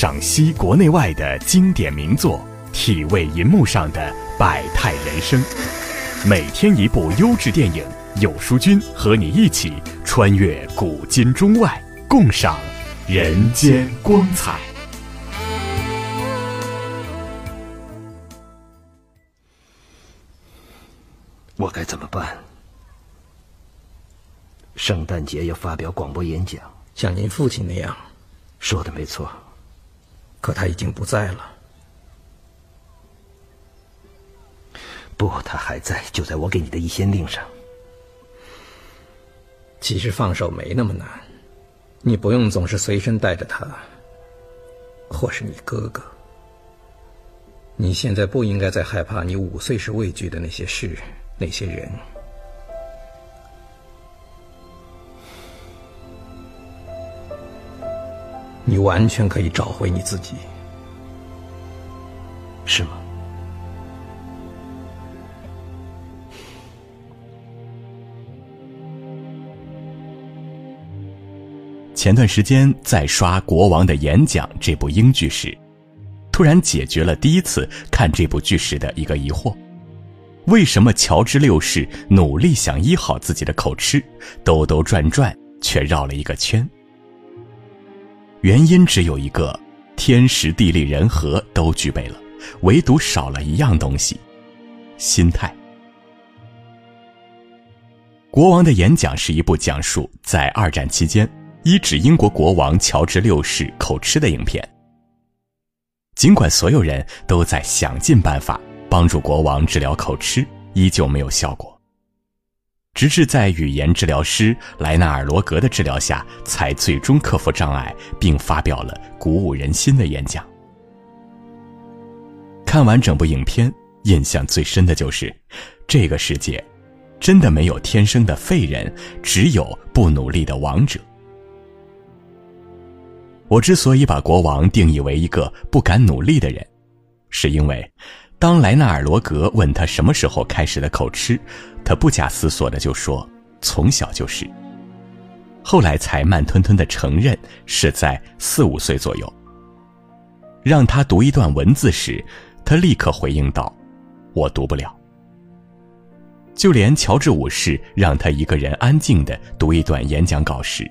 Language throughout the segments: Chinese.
赏析国内外的经典名作，体味银幕上的百态人生。每天一部优质电影，有书君和你一起穿越古今中外，共赏人间光彩。我该怎么办？圣诞节要发表广播演讲，像您父亲那样。说的没错，可他已经不在了。不，他还在，就在我给你的一仙令上。其实放手没那么难，你不用总是随身带着他，或是你哥哥。你现在不应该再害怕你五岁时畏惧的那些事、那些人。你完全可以找回你自己，是吗？前段时间在刷《国王的演讲》这部英剧时，突然解决了第一次看这部剧时的一个疑惑：为什么乔治六世努力想医好自己的口吃，兜兜转转却绕了一个圈？原因只有一个，天时地利人和都具备了，唯独少了一样东西——心态。国王的演讲是一部讲述在二战期间医治英国国王乔治六世口吃的影片。尽管所有人都在想尽办法帮助国王治疗口吃，依旧没有效果。直至在语言治疗师莱纳尔·罗格的治疗下，才最终克服障碍，并发表了鼓舞人心的演讲。看完整部影片，印象最深的就是，这个世界真的没有天生的废人，只有不努力的王者。我之所以把国王定义为一个不敢努力的人，是因为。当莱纳尔·罗格问他什么时候开始的口吃，他不假思索的就说：“从小就是。”后来才慢吞吞的承认是在四五岁左右。让他读一段文字时，他立刻回应道：“我读不了。”就连乔治五世让他一个人安静的读一段演讲稿时，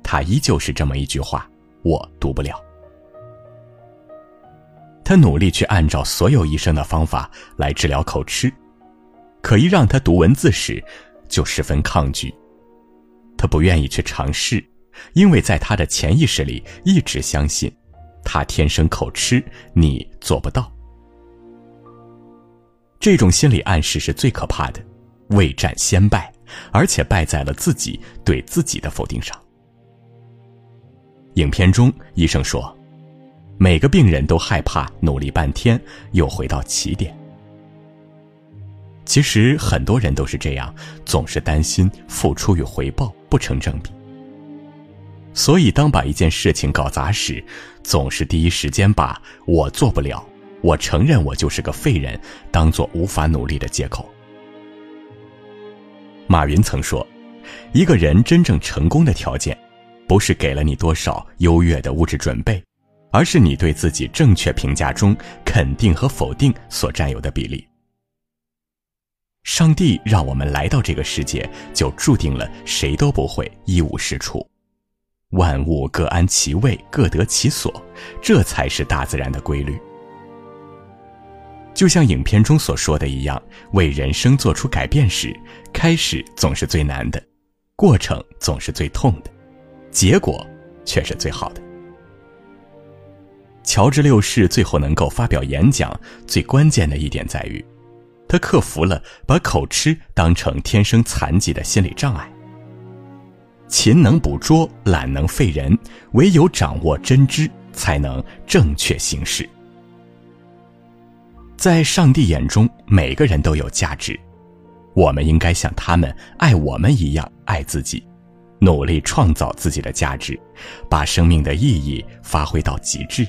他依旧是这么一句话：“我读不了。”他努力去按照所有医生的方法来治疗口吃，可一让他读文字时，就十分抗拒。他不愿意去尝试，因为在他的潜意识里一直相信，他天生口吃，你做不到。这种心理暗示是最可怕的，未战先败，而且败在了自己对自己的否定上。影片中，医生说。每个病人都害怕努力半天又回到起点。其实很多人都是这样，总是担心付出与回报不成正比。所以当把一件事情搞砸时，总是第一时间把我做不了，我承认我就是个废人，当做无法努力的借口。马云曾说，一个人真正成功的条件，不是给了你多少优越的物质准备。而是你对自己正确评价中肯定和否定所占有的比例。上帝让我们来到这个世界，就注定了谁都不会一无是处，万物各安其位，各得其所，这才是大自然的规律。就像影片中所说的一样，为人生做出改变时，开始总是最难的，过程总是最痛的，结果却是最好的。乔治六世最后能够发表演讲，最关键的一点在于，他克服了把口吃当成天生残疾的心理障碍。勤能捕捉，懒能废人，唯有掌握真知，才能正确行事。在上帝眼中，每个人都有价值，我们应该像他们爱我们一样爱自己，努力创造自己的价值，把生命的意义发挥到极致。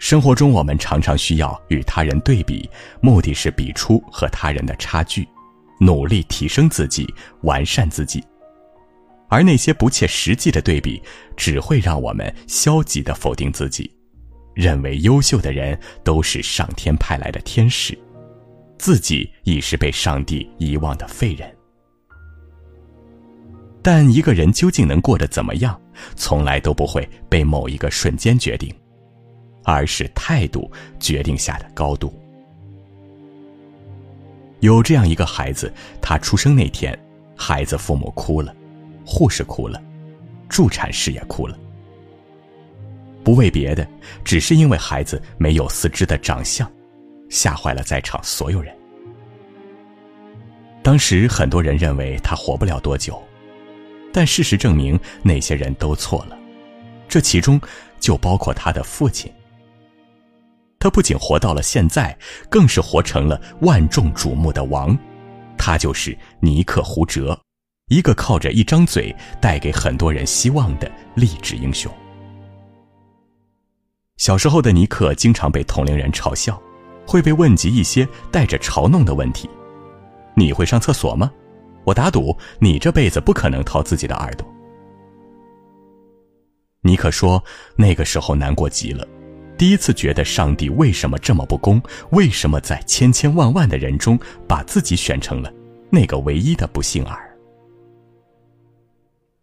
生活中，我们常常需要与他人对比，目的是比出和他人的差距，努力提升自己，完善自己。而那些不切实际的对比，只会让我们消极的否定自己，认为优秀的人都是上天派来的天使，自己已是被上帝遗忘的废人。但一个人究竟能过得怎么样，从来都不会被某一个瞬间决定，而是态度决定下的高度。有这样一个孩子，他出生那天，孩子父母哭了，护士哭了，助产士也哭了。不为别的，只是因为孩子没有四肢的长相，吓坏了在场所有人。当时很多人认为他活不了多久，但事实证明那些人都错了，这其中就包括他的父亲。他不仅活到了现在，更是活成了万众瞩目的王。他就是尼克·胡哲，一个靠着一张嘴带给很多人希望的励志英雄。小时候的尼克经常被同龄人嘲笑，会被问及一些带着嘲弄的问题：“你会上厕所吗？我打赌你这辈子不可能掏自己的耳朵。”尼克说：“那个时候难过极了。”第一次觉得上帝为什么这么不公？为什么在千千万万的人中把自己选成了那个唯一的不幸儿？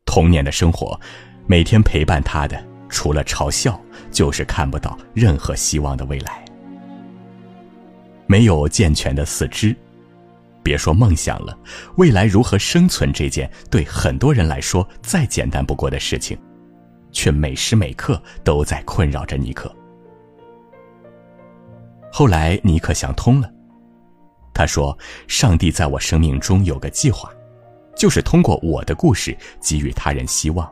童年的生活，每天陪伴他的除了嘲笑，就是看不到任何希望的未来。没有健全的四肢，别说梦想了，未来如何生存这件对很多人来说再简单不过的事情，却每时每刻都在困扰着尼克。后来，尼克想通了。他说：“上帝在我生命中有个计划，就是通过我的故事给予他人希望。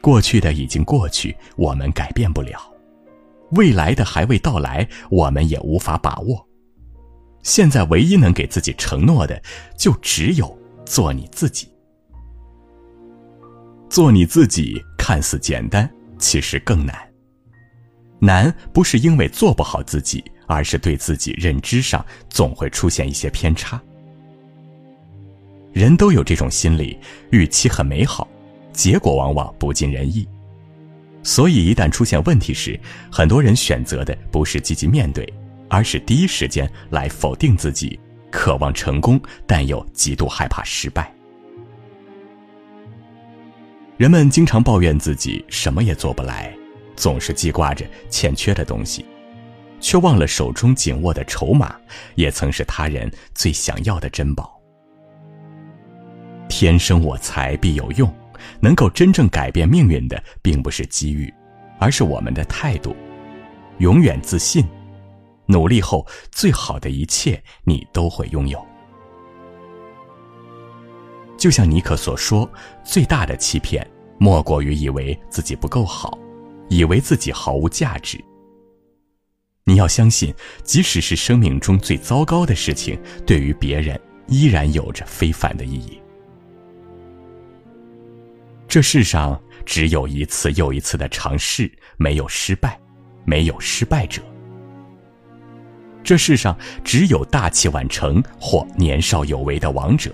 过去的已经过去，我们改变不了；未来的还未到来，我们也无法把握。现在唯一能给自己承诺的，就只有做你自己。做你自己看似简单，其实更难。”难不是因为做不好自己，而是对自己认知上总会出现一些偏差。人都有这种心理，预期很美好，结果往往不尽人意。所以一旦出现问题时，很多人选择的不是积极面对，而是第一时间来否定自己，渴望成功，但又极度害怕失败。人们经常抱怨自己什么也做不来。总是记挂着欠缺的东西，却忘了手中紧握的筹码，也曾是他人最想要的珍宝。天生我材必有用，能够真正改变命运的，并不是机遇，而是我们的态度。永远自信，努力后，最好的一切你都会拥有。就像尼克所说，最大的欺骗，莫过于以为自己不够好。以为自己毫无价值。你要相信，即使是生命中最糟糕的事情，对于别人依然有着非凡的意义。这世上只有一次又一次的尝试，没有失败，没有失败者。这世上只有大器晚成或年少有为的王者，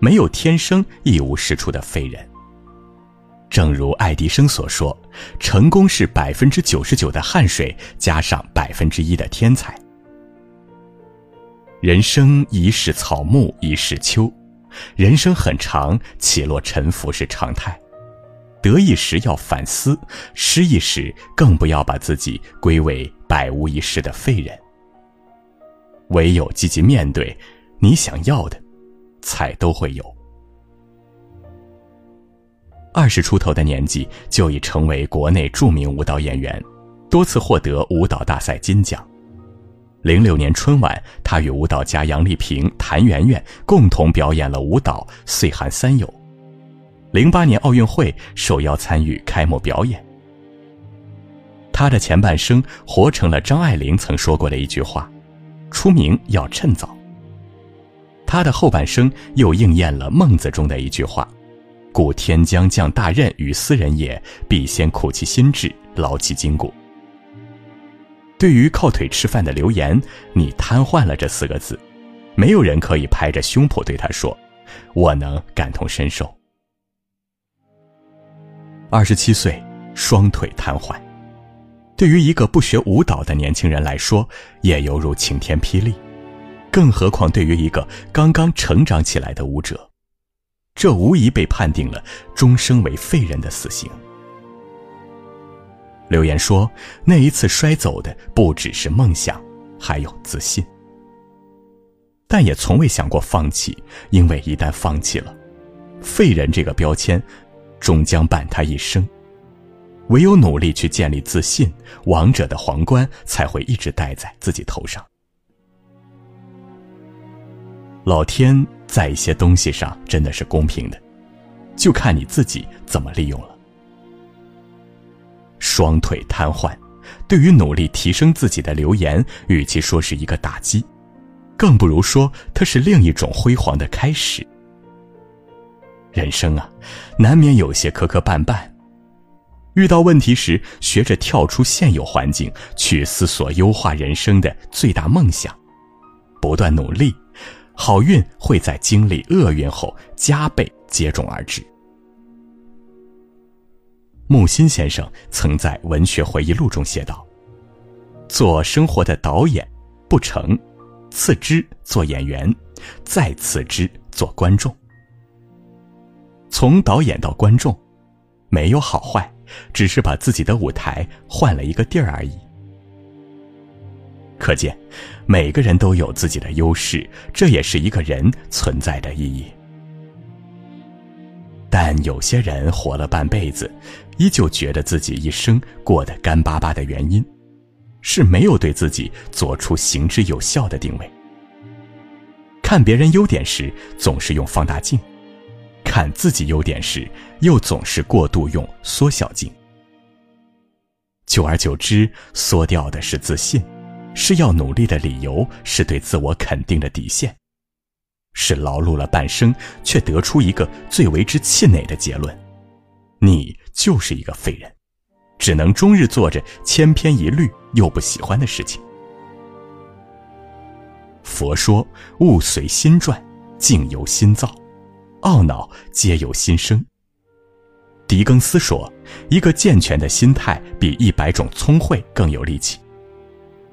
没有天生一无是处的废人。正如爱迪生所说：“成功是百分之九十九的汗水加上百分之一的天才。”人生一世草木一世秋，人生很长，起落沉浮是常态。得意时要反思，失意时更不要把自己归为百无一失的废人。唯有积极面对，你想要的，才都会有。二十出头的年纪就已成为国内著名舞蹈演员，多次获得舞蹈大赛金奖。零六年春晚，他与舞蹈家杨丽萍、谭圆圆共同表演了舞蹈《岁寒三友》。零八年奥运会受邀参与开幕表演。他的前半生活成了张爱玲曾说过的一句话：“出名要趁早。”他的后半生又应验了孟子中的一句话。故天将降大任于斯人也，必先苦其心志，劳其筋骨。对于靠腿吃饭的流言，你瘫痪了这四个字，没有人可以拍着胸脯对他说：“我能感同身受，二十七岁，双腿瘫痪。对于一个不学舞蹈的年轻人来说，也犹如晴天霹雳。更何况对于一个刚刚成长起来的舞者，这无疑被判定了终生为废人的死刑。留言说：“那一次摔走的不只是梦想，还有自信。但也从未想过放弃，因为一旦放弃了，废人这个标签，终将伴他一生。唯有努力去建立自信，王者的皇冠才会一直戴在自己头上。老天在一些东西上真的是公平的，就看你自己怎么利用了。”双腿瘫痪，对于努力提升自己的留言，与其说是一个打击，更不如说它是另一种辉煌的开始。人生啊，难免有些磕磕绊绊，遇到问题时，学着跳出现有环境，去思索优化人生的最大梦想，不断努力，好运会在经历厄运后加倍接踵而至。木心先生曾在《文学回忆录》中写道：“做生活的导演不成，次之做演员，再次之做观众。从导演到观众，没有好坏，只是把自己的舞台换了一个地儿而已。可见，每个人都有自己的优势，这也是一个人存在的意义。”但有些人活了半辈子，依旧觉得自己一生过得干巴巴的原因，是没有对自己做出行之有效的定位。看别人优点时，总是用放大镜；看自己优点时，又总是过度用缩小镜。久而久之，缩掉的是自信，是要努力的理由，是对自我肯定的底线。是劳碌了半生，却得出一个最为之气馁的结论：你就是一个废人，只能终日做着千篇一律又不喜欢的事情。佛说：“物随心转，境由心造，懊恼皆由心生。”狄更斯说：“一个健全的心态比一百种聪慧更有力气。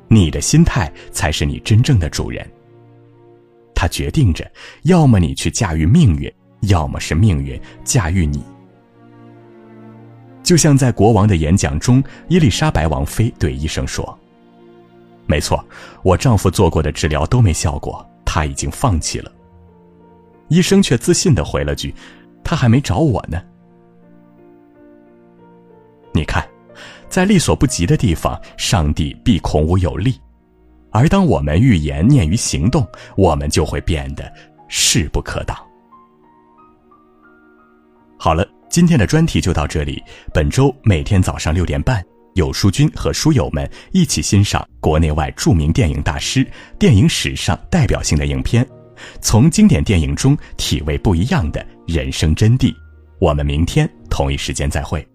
你的心态才是你真正的主人。”它决定着，要么你去驾驭命运，要么是命运驾驭你。就像在国王的演讲中，伊丽莎白王妃对医生说：“没错，我丈夫做过的治疗都没效果，他已经放弃了。”医生却自信的回了句：“他还没找我呢。”你看，在力所不及的地方，上帝必孔武有力。而当我们预言念于行动，我们就会变得势不可挡。好了，今天的专题就到这里。本周每天早上六点半，有书君和书友们一起欣赏国内外著名电影大师、电影史上代表性的影片，从经典电影中体味不一样的人生真谛。我们明天同一时间再会。